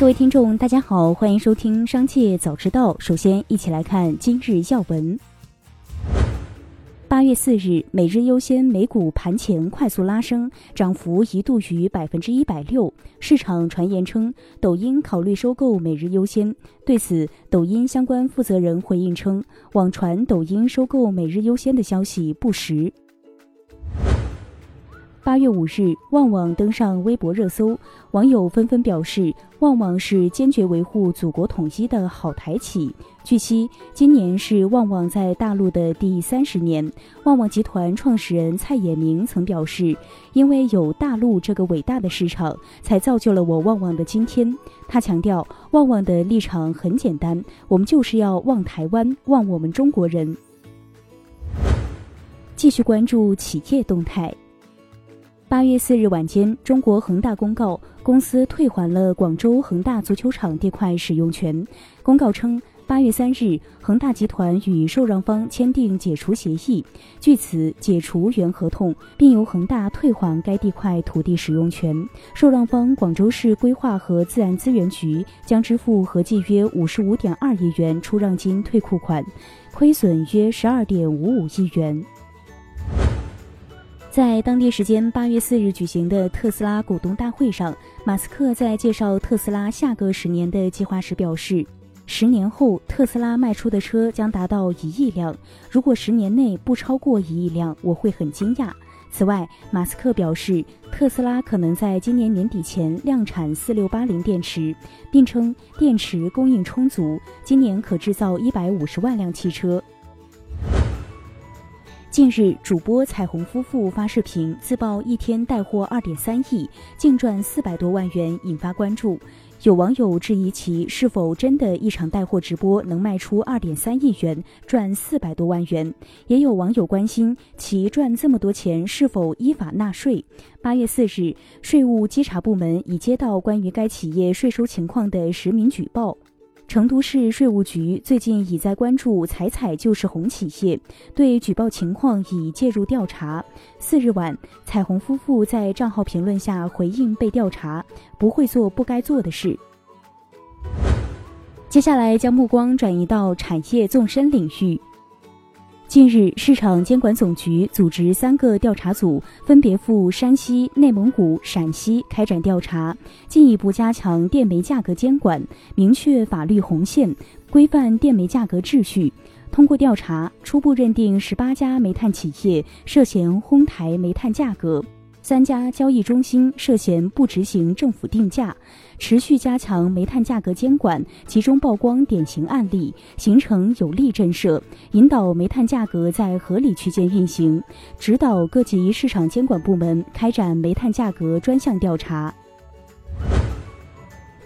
各位听众，大家好，欢迎收听《商界早知道》。首先，一起来看今日要闻。八月四日，每日优先美股盘前快速拉升，涨幅一度逾百分之一百六。市场传言称，抖音考虑收购每日优先。对此，抖音相关负责人回应称，网传抖音收购每日优先的消息不实。八月五日，旺旺登上微博热搜，网友纷纷表示，旺旺是坚决维护祖国统一的好台企。据悉，今年是旺旺在大陆的第三十年。旺旺集团创始人蔡衍明曾表示，因为有大陆这个伟大的市场，才造就了我旺旺的今天。他强调，旺旺的立场很简单，我们就是要旺台湾，旺我们中国人。继续关注企业动态。八月四日晚间，中国恒大公告，公司退还了广州恒大足球场地块使用权。公告称，八月三日，恒大集团与受让方签订解除协议，据此解除原合同，并由恒大退还该地块土地使用权。受让方广州市规划和自然资源局将支付合计约五十五点二亿元出让金退库款，亏损约十二点五五亿元。在当地时间八月四日举行的特斯拉股东大会上，马斯克在介绍特斯拉下个十年的计划时表示，十年后特斯拉卖出的车将达到一亿辆。如果十年内不超过一亿辆，我会很惊讶。此外，马斯克表示，特斯拉可能在今年年底前量产四六八零电池，并称电池供应充足，今年可制造一百五十万辆汽车。近日，主播彩虹夫妇发视频自曝一天带货二点三亿，净赚四百多万元，引发关注。有网友质疑其是否真的一场带货直播能卖出二点三亿元，赚四百多万元。也有网友关心其赚这么多钱是否依法纳税。八月四日，税务稽查部门已接到关于该企业税收情况的实名举报。成都市税务局最近已在关注“彩彩就是红”企业，对举报情况已介入调查。四日晚，彩虹夫妇在账号评论下回应被调查，不会做不该做的事。接下来将目光转移到产业纵深领域。近日，市场监管总局组织三个调查组，分别赴山西、内蒙古、陕西开展调查，进一步加强电煤价格监管，明确法律红线，规范电煤价格秩序。通过调查，初步认定十八家煤炭企业涉嫌哄抬煤炭价格。三家交易中心涉嫌不执行政府定价，持续加强煤炭价格监管，集中曝光典型案例，形成有力震慑，引导煤炭价格在合理区间运行，指导各级市场监管部门开展煤炭价格专项调查。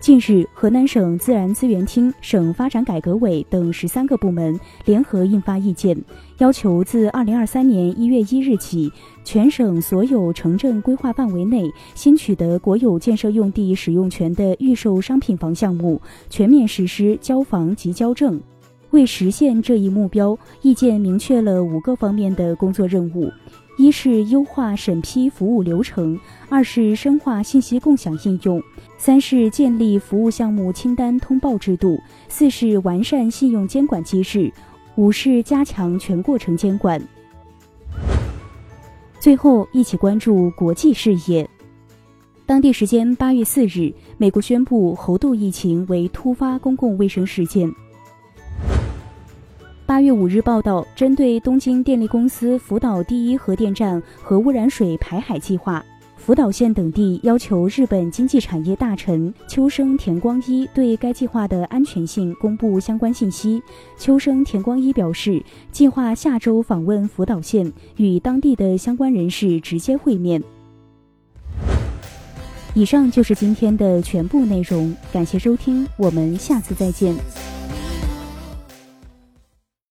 近日，河南省自然资源厅、省发展改革委等十三个部门联合印发意见，要求自二零二三年一月一日起，全省所有城镇规划范围内新取得国有建设用地使用权的预售商品房项目，全面实施交房及交证。为实现这一目标，意见明确了五个方面的工作任务。一是优化审批服务流程，二是深化信息共享应用，三是建立服务项目清单通报制度，四是完善信用监管机制，五是加强全过程监管。最后，一起关注国际视野。当地时间八月四日，美国宣布猴痘疫情为突发公共卫生事件。八月五日报道，针对东京电力公司福岛第一核电站核污染水排海计划，福岛县等地要求日本经济产业大臣秋生田光一对该计划的安全性公布相关信息。秋生田光一表示，计划下周访问福岛县，与当地的相关人士直接会面。以上就是今天的全部内容，感谢收听，我们下次再见。